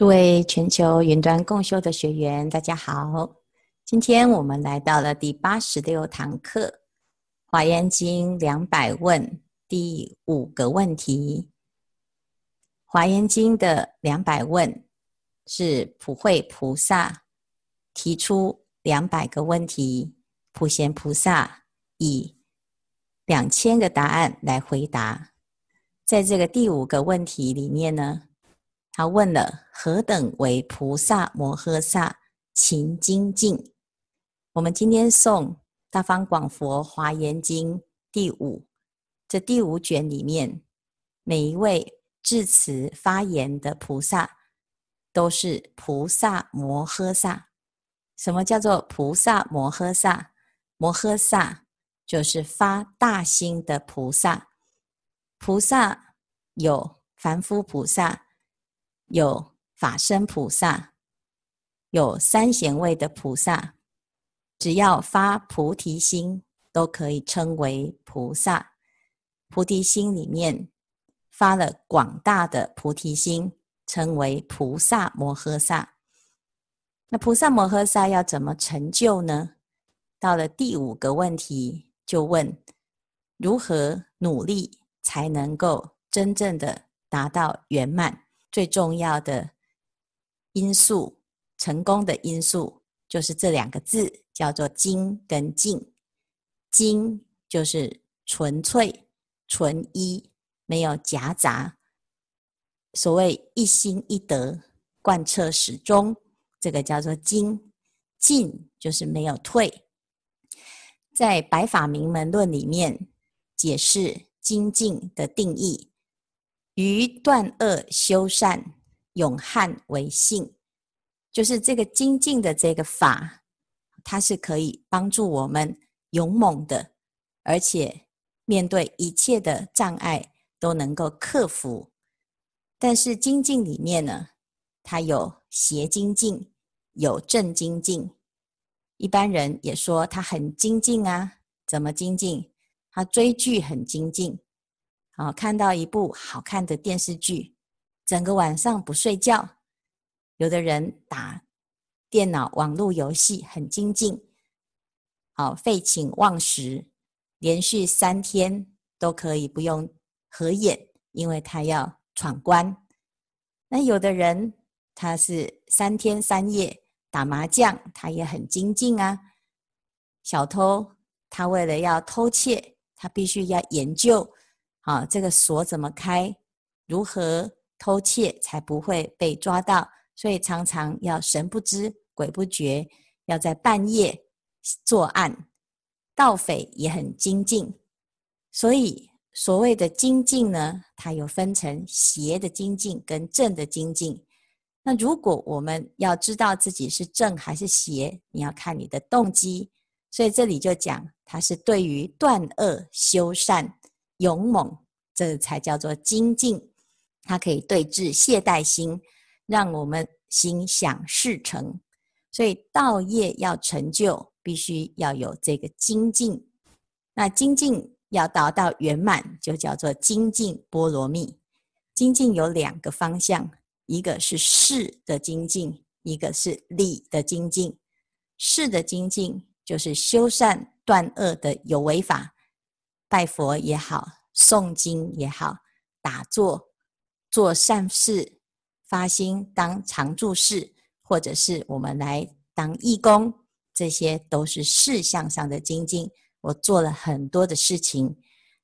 诸位全球云端共修的学员，大家好！今天我们来到了第八十六堂课，《华严经》两百问第五个问题。《华严经》的两百问是普慧菩萨提出两百个问题，普贤菩萨以两千个答案来回答。在这个第五个问题里面呢，他问了何等为菩萨摩诃萨勤精进？我们今天诵《大方广佛华严经》第五，这第五卷里面，每一位致辞发言的菩萨都是菩萨摩诃萨。什么叫做菩萨摩诃萨？摩诃萨就是发大心的菩萨。菩萨有凡夫菩萨。有法身菩萨，有三贤位的菩萨，只要发菩提心，都可以称为菩萨。菩提心里面发了广大的菩提心，称为菩萨摩诃萨。那菩萨摩诃萨要怎么成就呢？到了第五个问题，就问如何努力才能够真正的达到圆满。最重要的因素，成功的因素就是这两个字，叫做“精”跟“进”。精就是纯粹、纯一，没有夹杂。所谓一心一德，贯彻始终，这个叫做精。进就是没有退。在《白法明门论》里面解释精进的定义。于断恶修善，勇悍为性，就是这个精进的这个法，它是可以帮助我们勇猛的，而且面对一切的障碍都能够克服。但是精进里面呢，它有邪精进，有正精进。一般人也说他很精进啊，怎么精进？他追剧很精进。啊，看到一部好看的电视剧，整个晚上不睡觉。有的人打电脑网络游戏很精进，好废寝忘食，连续三天都可以不用合眼，因为他要闯关。那有的人他是三天三夜打麻将，他也很精进啊。小偷他为了要偷窃，他必须要研究。啊，这个锁怎么开？如何偷窃才不会被抓到？所以常常要神不知鬼不觉，要在半夜作案。盗匪也很精进，所以所谓的精进呢，它有分成邪的精进跟正的精进。那如果我们要知道自己是正还是邪，你要看你的动机。所以这里就讲，它是对于断恶修善。勇猛，这才叫做精进。它可以对治懈怠心，让我们心想事成。所以道业要成就，必须要有这个精进。那精进要达到圆满，就叫做精进波罗蜜。精进有两个方向，一个是事的精进，一个是理的精进。事的精进就是修善断恶的有为法。拜佛也好，诵经也好，打坐做善事，发心当常住士，或者是我们来当义工，这些都是事项上的精进。我做了很多的事情，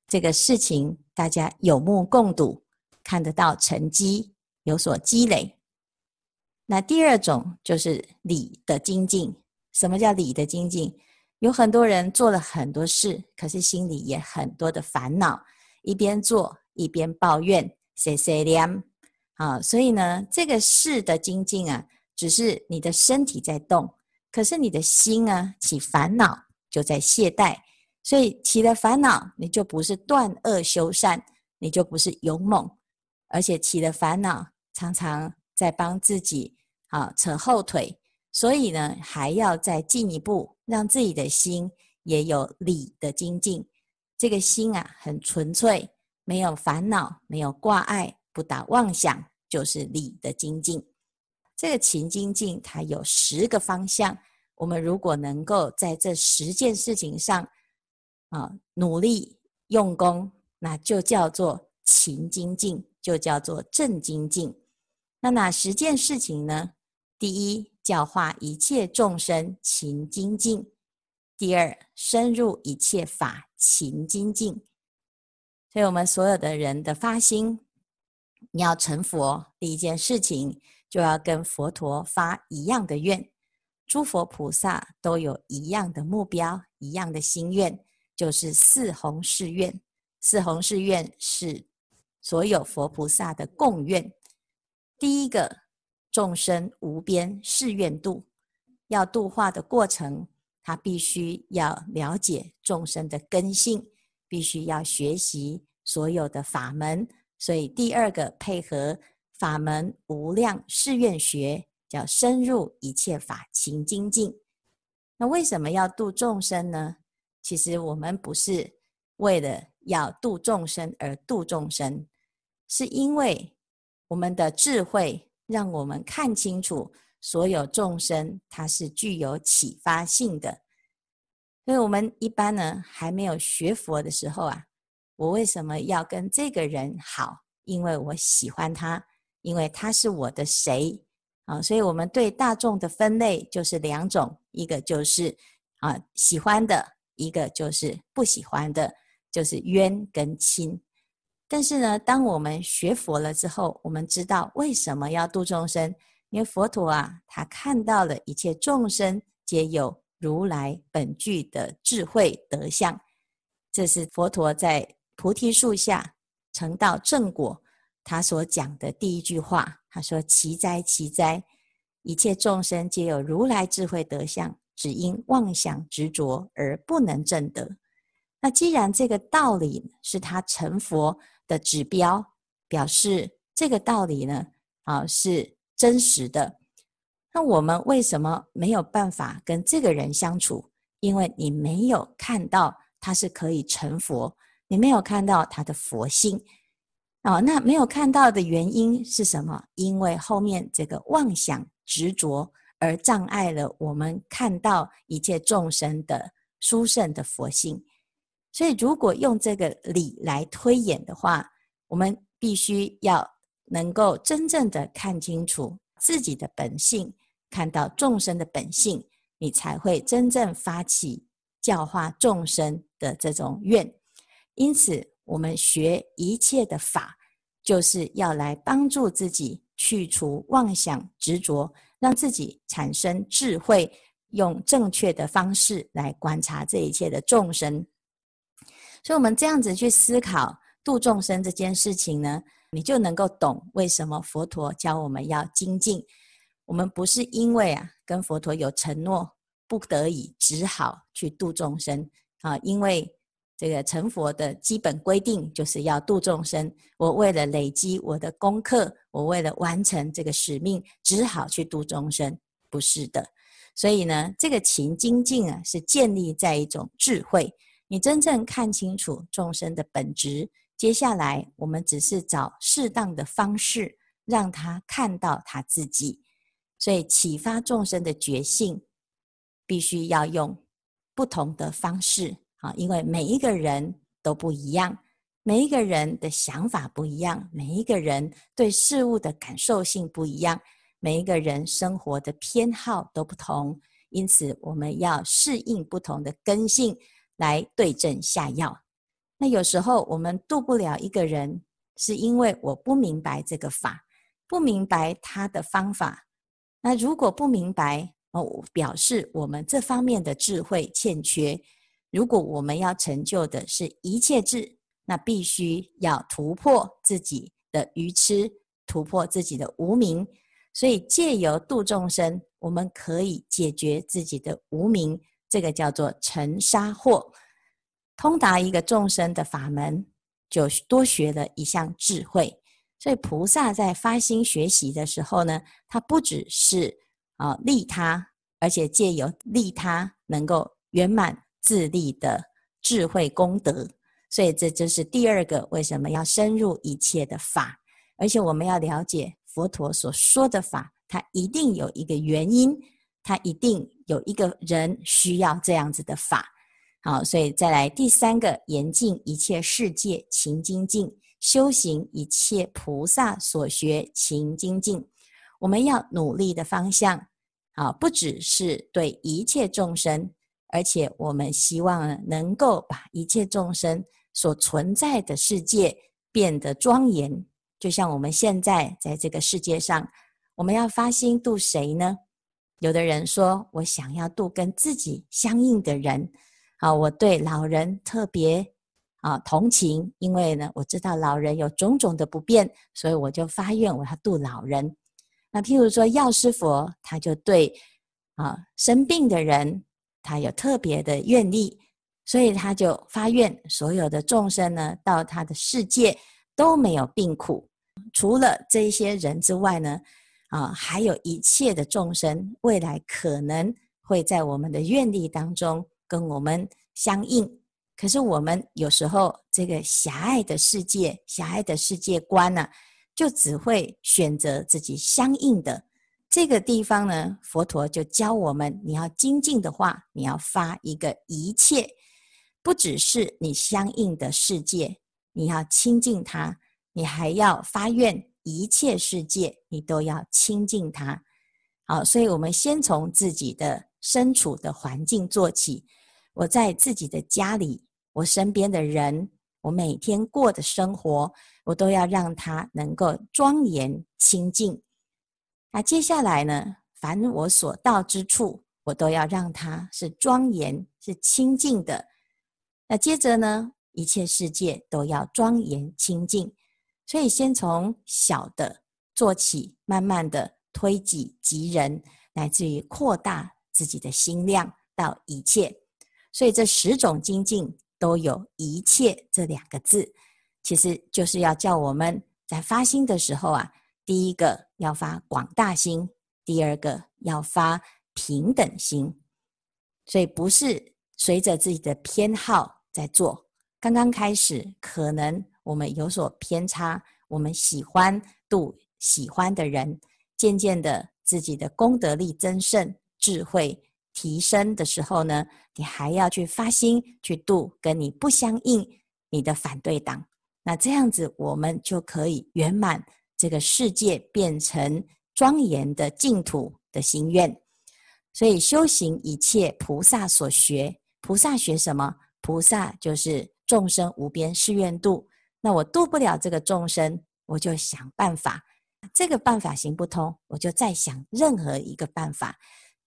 这个事情大家有目共睹，看得到成绩，有所积累。那第二种就是理的精进。什么叫理的精进？有很多人做了很多事，可是心里也很多的烦恼，一边做一边抱怨，碎碎念。啊，所以呢，这个事的精进啊，只是你的身体在动，可是你的心啊起烦恼，就在懈怠。所以起了烦恼，你就不是断恶修善，你就不是勇猛，而且起了烦恼，常常在帮自己啊扯后腿。所以呢，还要再进一步，让自己的心也有理的精进。这个心啊，很纯粹，没有烦恼，没有挂碍，不打妄想，就是理的精进。这个勤精进它有十个方向，我们如果能够在这十件事情上啊努力用功，那就叫做勤精进，就叫做正精进。那哪十件事情呢？第一，教化一切众生勤精进；第二，深入一切法勤精进。所以，我们所有的人的发心，你要成佛，第一件事情就要跟佛陀发一样的愿。诸佛菩萨都有一样的目标，一样的心愿，就是四弘誓愿。四弘誓愿是所有佛菩萨的共愿。第一个，众生无边誓愿度，要度化的过程，他必须要了解众生的根性，必须要学习所有的法门。所以第二个配合法门无量誓愿学，叫深入一切法勤精进。那为什么要度众生呢？其实我们不是为了要度众生而度众生，是因为。我们的智慧让我们看清楚，所有众生它是具有启发性的。所以，我们一般呢还没有学佛的时候啊，我为什么要跟这个人好？因为我喜欢他，因为他是我的谁啊？所以，我们对大众的分类就是两种：一个就是啊喜欢的，一个就是不喜欢的，就是冤跟亲。但是呢，当我们学佛了之后，我们知道为什么要度众生，因为佛陀啊，他看到了一切众生皆有如来本具的智慧德相，这是佛陀在菩提树下成道正果，他所讲的第一句话。他说：“奇哉，奇哉！一切众生皆有如来智慧德相，只因妄想执着而不能证得。”那既然这个道理是他成佛的指标，表示这个道理呢，啊是真实的。那我们为什么没有办法跟这个人相处？因为你没有看到他是可以成佛，你没有看到他的佛性。哦，那没有看到的原因是什么？因为后面这个妄想执着而障碍了我们看到一切众生的殊胜的佛性。所以，如果用这个理来推演的话，我们必须要能够真正的看清楚自己的本性，看到众生的本性，你才会真正发起教化众生的这种愿。因此，我们学一切的法，就是要来帮助自己去除妄想执着，让自己产生智慧，用正确的方式来观察这一切的众生。所以，我们这样子去思考度众生这件事情呢，你就能够懂为什么佛陀教我们要精进。我们不是因为啊跟佛陀有承诺，不得已只好去度众生啊，因为这个成佛的基本规定就是要度众生。我为了累积我的功课，我为了完成这个使命，只好去度众生，不是的。所以呢，这个勤精进啊，是建立在一种智慧。你真正看清楚众生的本质，接下来我们只是找适当的方式让他看到他自己。所以启发众生的觉性，必须要用不同的方式啊，因为每一个人都不一样，每一个人的想法不一样，每一个人对事物的感受性不一样，每一个人生活的偏好都不同，因此我们要适应不同的根性。来对症下药。那有时候我们度不了一个人，是因为我不明白这个法，不明白他的方法。那如果不明白，哦，表示我们这方面的智慧欠缺。如果我们要成就的是一切智，那必须要突破自己的愚痴，突破自己的无明。所以借由度众生，我们可以解决自己的无明。这个叫做尘沙惑，通达一个众生的法门，就多学了一项智慧。所以菩萨在发心学习的时候呢，他不只是啊利他，而且借由利他能够圆满自利的智慧功德。所以这就是第二个为什么要深入一切的法，而且我们要了解佛陀所说的法它一定有一个原因，他一定有一个人需要这样子的法。好，所以再来第三个，严禁一切世界情精进，修行一切菩萨所学情精进。我们要努力的方向，啊，不只是对一切众生，而且我们希望能够把一切众生所存在的世界变得庄严。就像我们现在在这个世界上，我们要发心度谁呢？有的人说，我想要度跟自己相应的人。啊，我对老人特别啊同情，因为呢，我知道老人有种种的不便，所以我就发愿我要度老人。那譬如说药师佛，他就对啊生病的人，他有特别的愿力，所以他就发愿，所有的众生呢，到他的世界都没有病苦。除了这些人之外呢，啊，还有一切的众生，未来可能会在我们的愿力当中。跟我们相应，可是我们有时候这个狭隘的世界、狭隘的世界观呢、就只会选择自己相应的这个地方呢。佛陀就教我们，你要精进的话，你要发一个一切，不只是你相应的世界，你要亲近它，你还要发愿一切世界，你都要亲近它。好，所以我们先从自己的身处的环境做起。我在自己的家里，我身边的人，我每天过的生活，我都要让它能够庄严清净。那接下来呢，凡我所到之处，我都要让它是庄严、是清净的。那接着呢，一切世界都要庄严清净。所以先从小的做起，慢慢的推己及人，乃至于扩大自己的心量到一切。所以这十种精进都有一切这两个字，其实就是要叫我们在发心的时候啊，第一个要发广大心，第二个要发平等心。所以不是随着自己的偏好在做，刚刚开始可能我们有所偏差，我们喜欢度喜欢的人，渐渐的自己的功德力增盛，智慧。提升的时候呢，你还要去发心去度跟你不相应你的反对党，那这样子我们就可以圆满这个世界变成庄严的净土的心愿。所以修行一切菩萨所学，菩萨学什么？菩萨就是众生无边誓愿度。那我度不了这个众生，我就想办法。这个办法行不通，我就再想任何一个办法。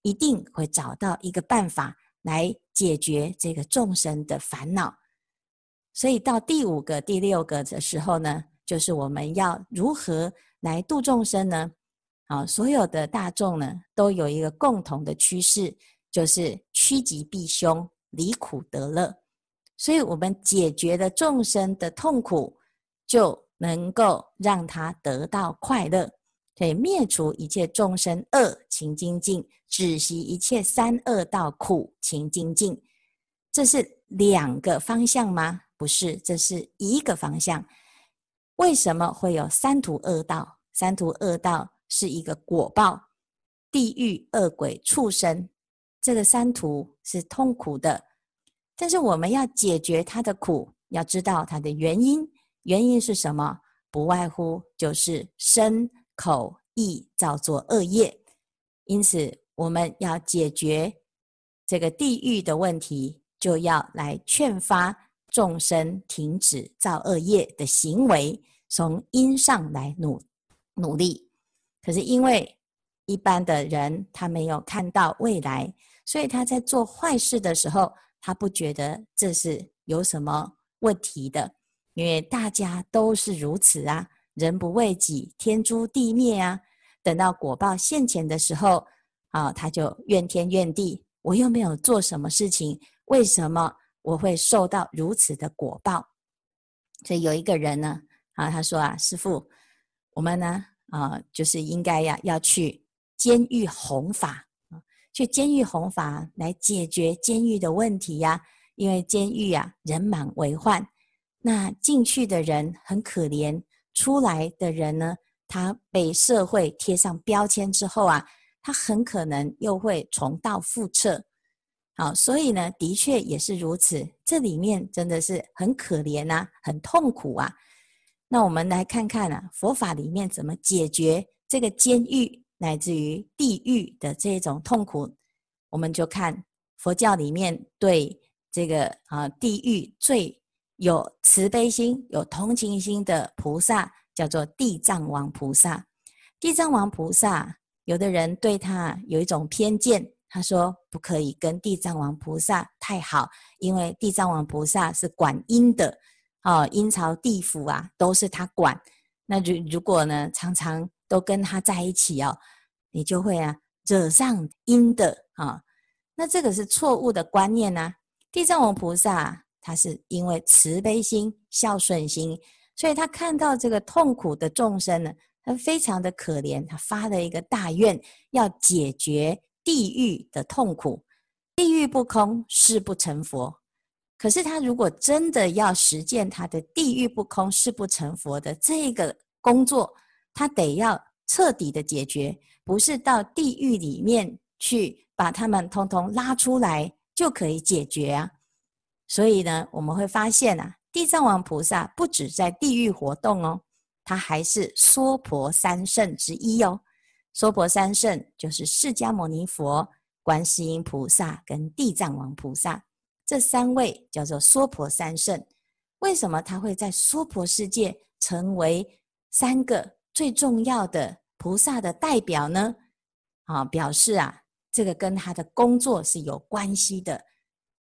一定会找到一个办法来解决这个众生的烦恼。所以到第五个、第六个的时候呢，就是我们要如何来度众生呢？啊，所有的大众呢，都有一个共同的趋势，就是趋吉避凶，离苦得乐。所以，我们解决了众生的痛苦，就能够让他得到快乐。对灭除一切众生恶情精进，止息一切三恶道苦情精进。这是两个方向吗？不是，这是一个方向。为什么会有三途恶道？三途恶道是一个果报，地狱、恶鬼、畜生，这个三途是痛苦的。但是我们要解决它的苦，要知道它的原因。原因是什么？不外乎就是身。口意造作恶业，因此我们要解决这个地狱的问题，就要来劝发众生停止造恶业的行为，从因上来努努力。可是因为一般的人他没有看到未来，所以他在做坏事的时候，他不觉得这是有什么问题的，因为大家都是如此啊。人不为己，天诛地灭啊！等到果报现前的时候，啊，他就怨天怨地。我又没有做什么事情，为什么我会受到如此的果报？所以有一个人呢，啊，他说啊，师傅，我们呢，啊，就是应该呀，要去监狱弘法，去监狱弘法来解决监狱的问题呀。因为监狱啊，人满为患，那进去的人很可怜。出来的人呢，他被社会贴上标签之后啊，他很可能又会重蹈覆辙。好，所以呢，的确也是如此。这里面真的是很可怜啊，很痛苦啊。那我们来看看啊，佛法里面怎么解决这个监狱乃至于地狱的这种痛苦？我们就看佛教里面对这个啊地狱最有慈悲心、有同情心的菩萨，叫做地藏王菩萨。地藏王菩萨，有的人对他有一种偏见。他说：“不可以跟地藏王菩萨太好，因为地藏王菩萨是管阴的，哦，阴曹地府啊都是他管。那如如果呢，常常都跟他在一起哦，你就会啊惹上阴的啊，那这个是错误的观念呢，地藏王菩萨他是因为慈悲心、孝顺心，所以他看到这个痛苦的众生呢，他非常的可怜，他发了一个大愿，要解决。”地狱的痛苦，地狱不空，誓不成佛。可是他如果真的要实践他的地狱不空，誓不成佛的这个工作，他得要彻底的解决，不是到地狱里面去把他们通通拉出来就可以解决啊。所以呢，我们会发现啊，地藏王菩萨不止在地狱活动哦，他还是娑婆三圣之一哦。娑婆三圣就是释迦牟尼佛、观世音菩萨跟地藏王菩萨，这三位叫做娑婆三圣。为什么他会在娑婆世界成为三个最重要的菩萨的代表呢？啊，表示啊，这个跟他的工作是有关系的。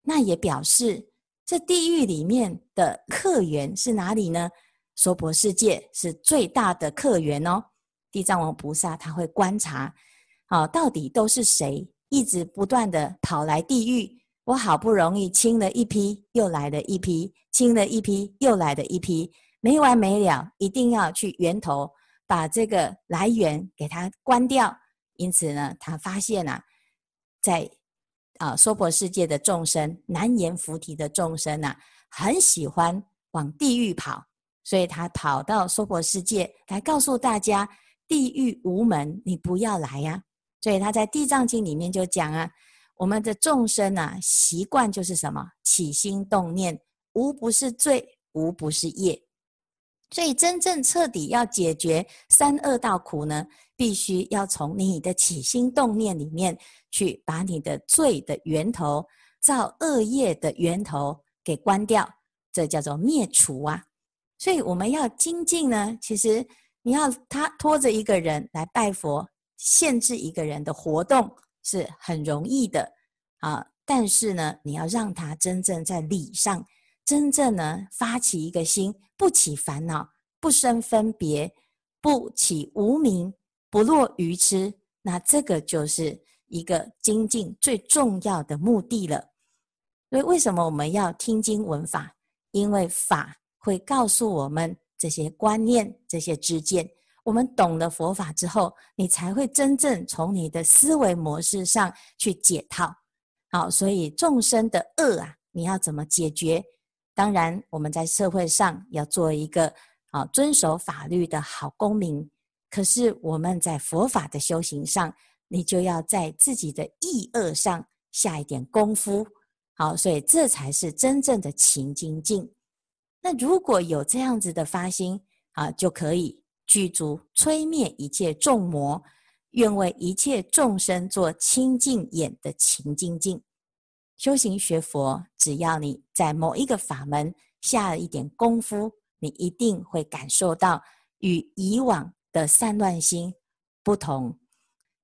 那也表示这地狱里面的客源是哪里呢？娑婆世界是最大的客源哦。地藏王菩萨他会观察，啊，到底都是谁一直不断的跑来地狱？我好不容易清了一批，又来了一批，清了一批，又来了一批，没完没了，一定要去源头把这个来源给它关掉。因此呢，他发现啊，在啊娑婆世界的众生，难言菩提的众生啊，很喜欢往地狱跑，所以他跑到娑婆世界来告诉大家。地狱无门，你不要来呀、所以他在《地藏经》里面就讲啊，我们的众生啊，习惯就是什么？起心动念，无不是罪，无不是业。所以真正彻底要解决三恶道苦呢，必须要从你的起心动念里面去把你的罪的源头、造恶业的源头给关掉，这叫做灭除啊！所以我们要精进呢，其实。你要他拖着一个人来拜佛，限制一个人的活动是很容易的啊。但是呢，你要让他真正在理上，真正呢发起一个心，不起烦恼，不生分别，不起无明，不落愚痴，那这个就是一个精进最重要的目的了。所以为什么我们要听经闻法？因为法会告诉我们。这些观念、这些知见，我们懂了佛法之后，你才会真正从你的思维模式上去解套。好，所以众生的恶啊，你要怎么解决？当然，我们在社会上要做一个啊遵守法律的好公民。可是我们在佛法的修行上，你就要在自己的意恶上下一点功夫。好，所以这才是真正的勤精进。那如果有这样子的发心啊，就可以具足摧灭一切众魔，愿为一切众生做清净眼的勤精进。修行学佛，只要你在某一个法门下了一点功夫，你一定会感受到与以往的散乱心不同。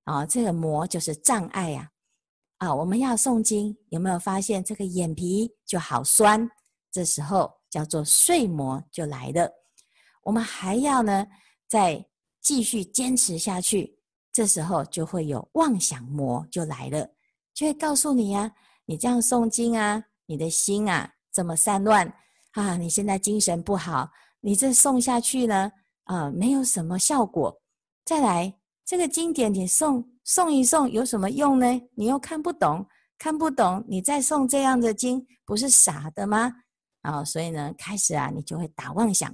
啊，这个魔就是障碍呀！啊，我们要诵经，有没有发现这个眼皮就好酸？这时候。叫做睡魔就来了，我们还要呢再继续坚持下去，这时候就会有妄想魔就来了，就会告诉你呀、你这样诵经啊，你的心啊这么散乱啊，你现在精神不好，你这诵下去呢啊没有什么效果。再来这个经典你诵诵一诵有什么用呢？你又看不懂，看不懂，你再诵这样的经不是傻的吗？啊，所以呢，开始啊，你就会打妄想，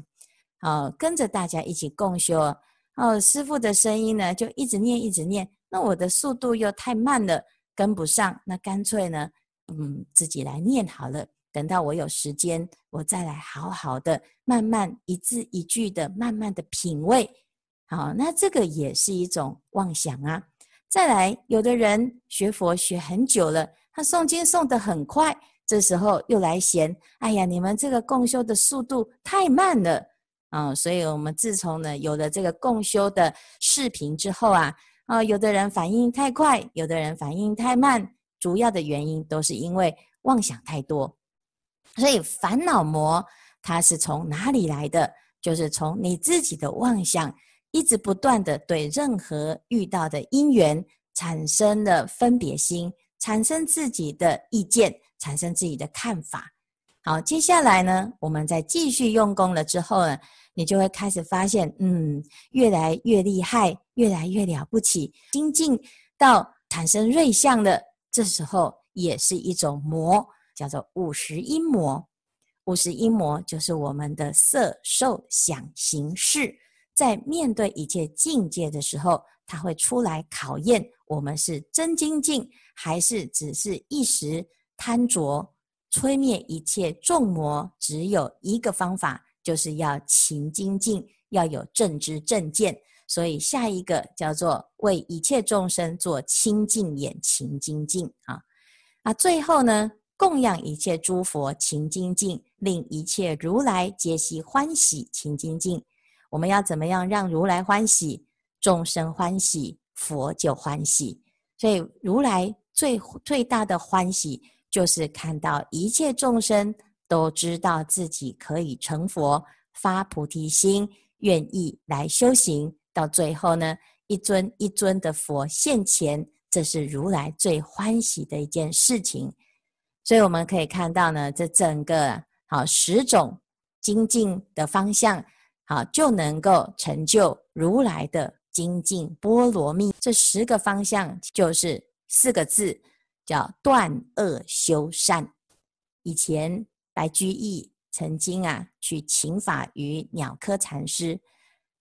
啊，跟着大家一起共修，哦，师父的声音呢就一直念一直念，那我的速度又太慢了，跟不上，那干脆呢，嗯，自己来念好了。等到我有时间，我再来好好的、慢慢一字一句的、慢慢的品味。好，那这个也是一种妄想啊。再来，有的人学佛学很久了，他诵经诵得很快，这时候又来嫌：哎呀，你们这个共修的速度太慢了啊！所以，我们自从呢有了这个共修的视频之后啊，啊，有的人反应太快，有的人反应太慢，主要的原因都是因为妄想太多。所以烦恼魔它是从哪里来的？就是从你自己的妄想，一直不断的对任何遇到的因缘产生了分别心，产生自己的意见，产生自己的看法。好，接下来呢，我们再继续用功了之后呢，你就会开始发现，嗯，越来越厉害，越来越了不起，精进到产生瑞相了。这时候也是一种魔。叫做五十因魔，五十因魔就是我们的色、受、想、行、识，在面对一切境界的时候，它会出来考验我们是真精进，还是只是一时贪着。摧灭一切众魔，只有一个方法，就是要勤精进，要有正知正见。所以下一个叫做为一切众生做清净眼勤精进啊。那最后呢？供养一切诸佛勤精进，令一切如来皆悉欢喜勤精进。我们要怎么样让如来欢喜？众生欢喜，佛就欢喜。所以如来最最大的欢喜，就是看到一切众生都知道自己可以成佛，发菩提心，愿意来修行。到最后呢，一尊一尊的佛现前，这是如来最欢喜的一件事情。所以我们可以看到呢，这整个好十种精进的方向，好就能够成就如来的精进波罗蜜。这十个方向就是四个字，叫断恶修善。以前白居易曾经啊去请法于鸟窠禅师，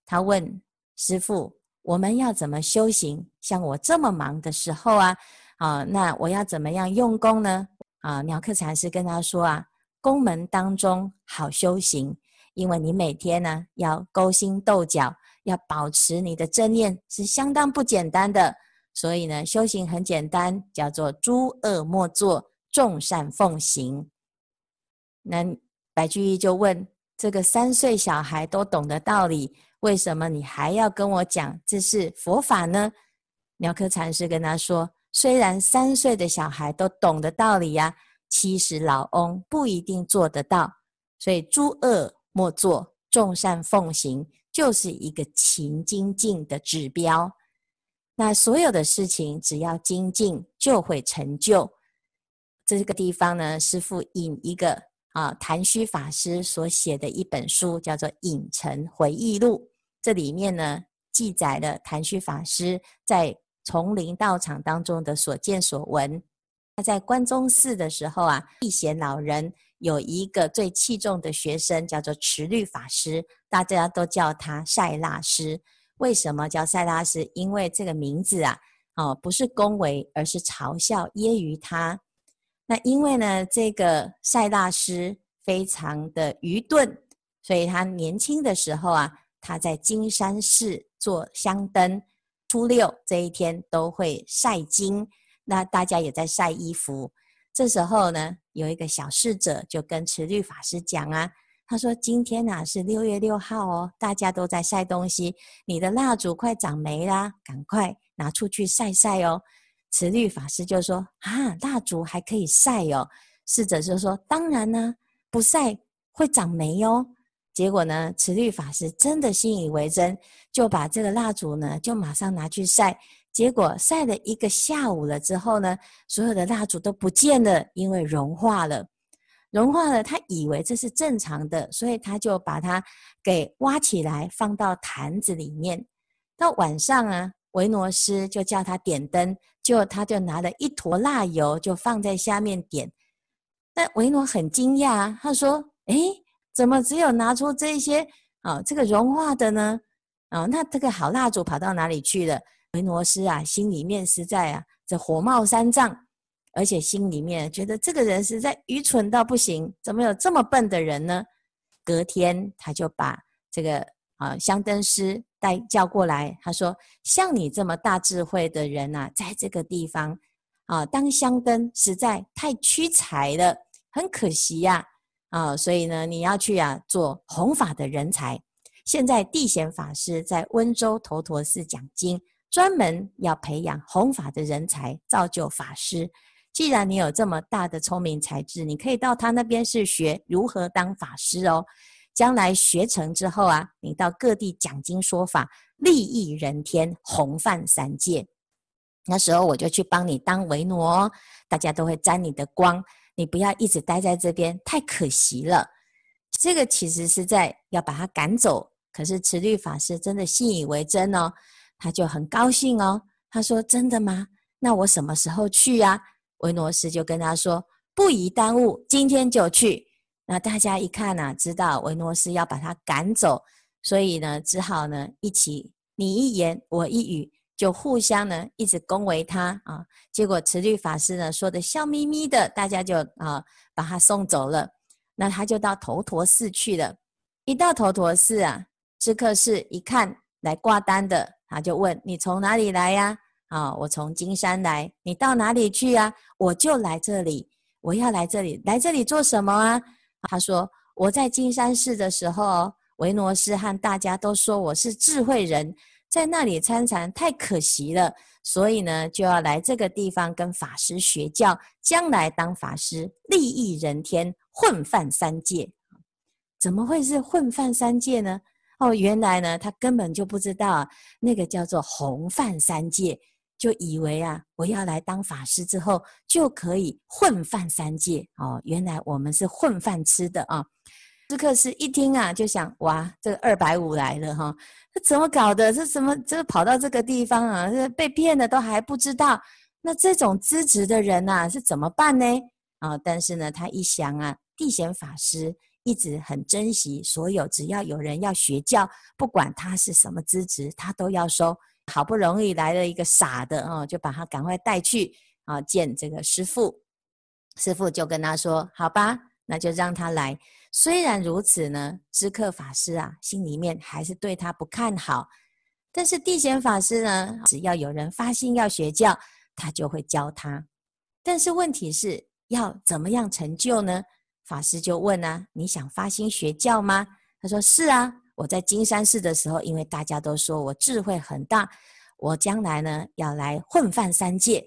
他问师父：我们要怎么修行？像我这么忙的时候啊，啊，那我要怎么样用功呢？啊，鸟克禅师跟他说啊，宫门当中好修行，因为你每天呢要勾心斗角，要保持你的正念是相当不简单的。所以呢，修行很简单，叫做诸恶莫作，众善奉行。那白居易就问：这个三岁小孩都懂的道理，为什么你还要跟我讲这是佛法呢？鸟窠禅师跟他说。虽然三岁的小孩都懂的道理呀，七十老翁不一定做得到。所以诸恶莫作，众善奉行，就是一个勤精进的指标。那所有的事情只要精进，就会成就。这个地方呢，师父引一个啊，谭虚法师所写的一本书，叫做《影尘回忆录》。这里面呢，记载了昙虚法师在。丛林道场当中的所见所闻，他在关中寺的时候啊，避贤老人有一个最器重的学生，叫做持律法师，大家都叫他塞辣师。为什么叫塞辣师？因为这个名字啊，哦，不是恭维，而是嘲笑揶揄他。那因为呢，这个塞辣师非常的愚钝，所以他年轻的时候啊，他在金山寺做香灯。初六这一天都会晒金，那大家也在晒衣服。这时候呢，有一个小侍者就跟慈律法师讲啊，他说：“今天呐是六月六号哦，大家都在晒东西，你的蜡烛快长没啦，赶快拿出去晒晒哦。”慈律法师就说：“啊，蜡烛还可以晒哦。”侍者就说：“当然呢，不晒会长霉哦。”结果呢，慈律法师真的信以为真，就把这个蜡烛呢，就马上拿去晒。结果晒了一个下午了之后呢，所有的蜡烛都不见了，因为融化了。融化了，他以为这是正常的，所以他就把它给挖起来，放到坛子里面。到晚上啊，维诺斯就叫他点灯，就他就拿了一坨蜡油，就放在下面点。那维诺很惊讶，他说：“诶。”怎么只有拿出这些啊？这个融化的呢？哦，那这个好蜡烛跑到哪里去了？维挪斯啊，心里面实在啊，这火冒三丈，而且心里面觉得这个人实在愚蠢到不行，怎么有这么笨的人呢？隔天他就把这个啊香灯师带叫过来，他说：“像你这么大智慧的人呐、啊，在这个地方啊当香灯实在太屈才了，很可惜呀啊，啊！所以呢，你要去啊做弘法的人才。现在地贤法师在温州头陀寺讲经。”专门要培养弘法的人才，造就法师。既然你有这么大的聪明才智，你可以到他那边去学如何当法师哦。将来学成之后啊，你到各地讲经说法，利益人天，弘范三界。那时候我就去帮你当维挪，大家都会沾你的光。你不要一直待在这边，太可惜了。这个其实是在要把他赶走，可是慈律法师真的信以为真哦。他就很高兴哦，他说：“真的吗？那我什么时候去呀？”维挪斯就跟他说：“不宜耽误，今天就去。”那大家一看呐，知道维挪斯要把他赶走，所以呢，只好呢一起你一言我一语，就互相呢一直恭维他啊。结果慈律法师呢说的笑眯眯的，大家就啊把他送走了。那他就到头陀寺去了。一到头陀寺啊，知客士一看来挂单的。他就问你从哪里来呀？啊，我从金山来。你到哪里去呀？我就来这里。我要来这里，来这里做什么啊？他说我在金山寺的时候，维挪斯和大家都说我是智慧人，在那里参禅太可惜了，所以呢，就要来这个地方跟法师学教，将来当法师，利益人天，混饭三界。怎么会是混饭三界呢？哦，原来呢，他根本就不知道，那个叫做弘饭三界，就以为啊，我要来当法师之后就可以混饭三界。哦，原来我们是混饭吃的啊！知客士一听啊，就想哇，这个二百五来了哈，这怎么搞的？这怎么这跑到这个地方啊？这被骗的都还不知道，那这种资质的人呐，是怎么办呢？啊，但是呢，他一想啊，地贤法师。一直很珍惜所有，只要有人要学教，不管他是什么资质，他都要收。好不容易来了一个傻的哦，就把他赶快带去啊见这个师父。师父就跟他说：“好吧，那就让他来。”虽然如此呢，知客法师啊心里面还是对他不看好。但是地贤法师呢，只要有人发心要学教，他就会教他。但是问题是要怎么样成就呢？法师就问啊：“你想发心学教吗？”他说：“是啊，我在金山寺的时候，因为大家都说我智慧很大，我将来呢要来混饭三界。”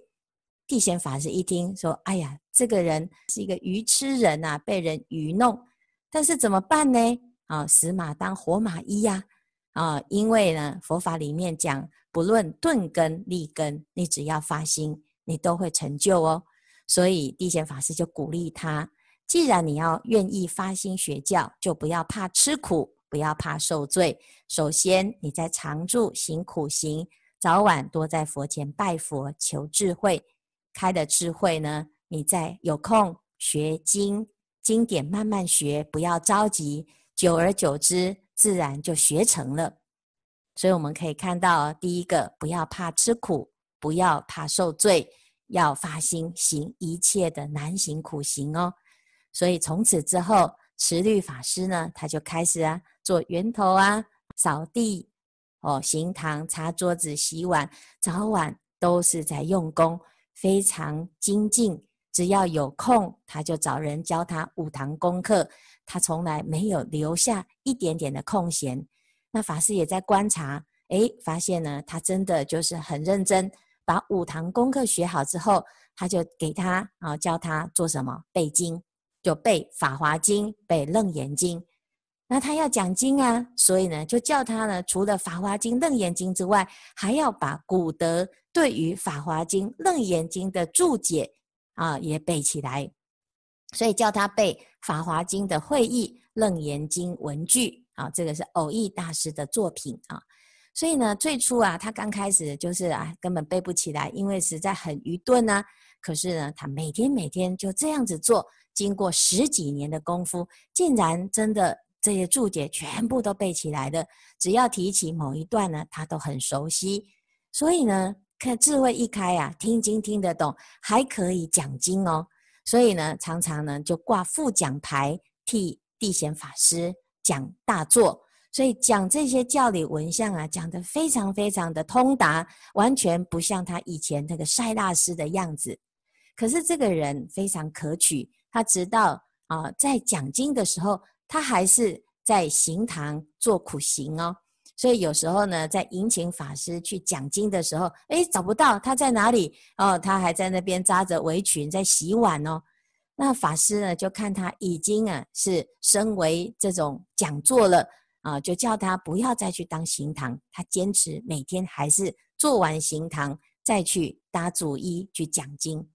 地贤法师一听说：“哎呀，这个人是一个愚痴人呐、啊，被人愚弄，但是怎么办呢？啊，死马当活马医呀！啊，因为呢，佛法里面讲，不论钝根利根，你只要发心，你都会成就哦。所以地贤法师就鼓励他。”既然你要愿意发心学教，就不要怕吃苦，不要怕受罪。首先，你在常住行苦行，早晚多在佛前拜佛求智慧，开的智慧呢，你在有空学经经典，慢慢学，不要着急，久而久之，自然就学成了。所以我们可以看到，第一个，不要怕吃苦，不要怕受罪，要发心行一切的难行苦行哦。所以从此之后，持律法师呢，他就开始啊做源头啊、扫地、哦行堂、擦桌子、洗碗，早晚都是在用功，非常精进。只要有空，他就找人教他五堂功课，他从来没有留下一点点的空闲。那法师也在观察，诶，发现呢，他真的就是很认真，把五堂功课学好之后，他就给他啊教他做什么背经。就背《法华经》、背《楞严经》，那他要讲经啊，所以呢，就叫他呢，除了《法华经》、《楞严经》之外，还要把古德对于《法华经》、《楞严经》的注解啊也背起来，所以叫他背《法华经》的会义、《楞严经》文句啊，这个是蕅益大师的作品啊。所以呢，最初啊，他刚开始就是啊，根本背不起来，因为实在很愚钝啊。可是呢，他每天每天就这样子做。经过十几年的功夫，竟然真的这些注解全部都背起来的。只要提起某一段呢，他都很熟悉。所以呢，看智慧一开啊，听经听得懂，还可以讲经哦。所以呢，常常呢就挂副讲牌，替地贤法师讲大作。所以讲这些教理文相啊，讲得非常非常的通达，完全不像他以前那个赛大师的样子。可是这个人非常可取，他直到啊在讲经的时候，他还是在行堂做苦行哦。所以有时候呢，在迎请法师去讲经的时候，诶，找不到他在哪里哦，他还在那边扎着围裙在洗碗哦。那法师呢，就看他已经啊是身为这种讲座了啊，就叫他不要再去当行堂，他坚持每天还是做完行堂再去搭主衣去讲经。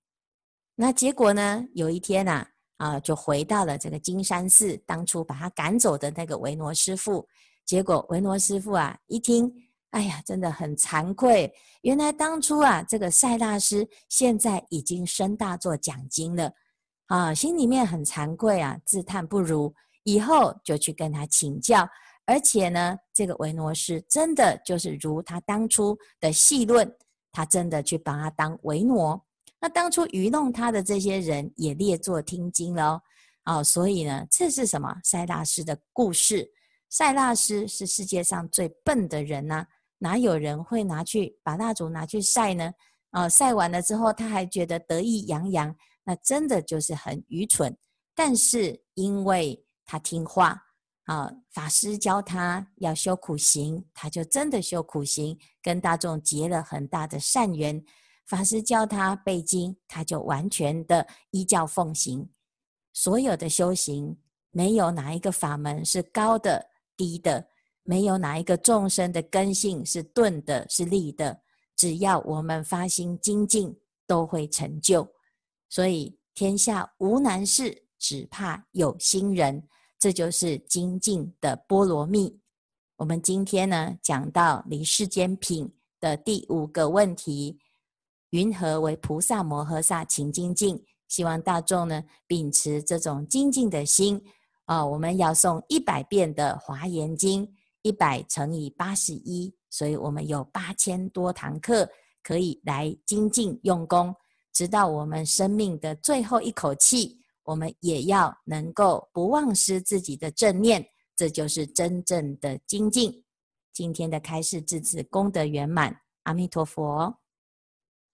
那结果呢，有一天啊，啊就回到了这个金山寺，当初把他赶走的那个维挪师父。结果维挪师父啊一听，哎呀，真的很惭愧，原来当初啊这个赛大师现在已经升大做讲经了。啊，心里面很惭愧啊，自叹不如，以后就去跟他请教。而且呢，这个维挪师真的就是如他当初的戏论，他真的去把他当维挪。那当初愚弄他的这些人也列作听经了哦。所以呢，这是什么？塞大师的故事。塞大师是世界上最笨的人呐，哪有人会拿去把蜡烛拿去晒呢？啊，晒完了之后他还觉得得意洋洋。那真的就是很愚蠢，但是因为他听话啊，法师教他要修苦行，他就真的修苦行，跟大众结了很大的善缘。法师教他背经，他就完全的依教奉行。所有的修行，没有哪一个法门是高的、低的，没有哪一个众生的根性是钝的、是利的。只要我们发心精进，都会成就。所以天下无难事，只怕有心人。这就是精进的波罗蜜。我们今天呢，讲到离世间品的第五个问题：云何为菩萨摩诃萨勤精进？希望大众呢，秉持这种精进的心啊、我们要诵一百遍的华严经，一百乘以八十一，所以我们有八千多堂课可以来精进用功。直到我们生命的最后一口气，我们也要能够不忘失自己的正念，这就是真正的精进。今天的开示至此功德圆满，阿弥陀佛。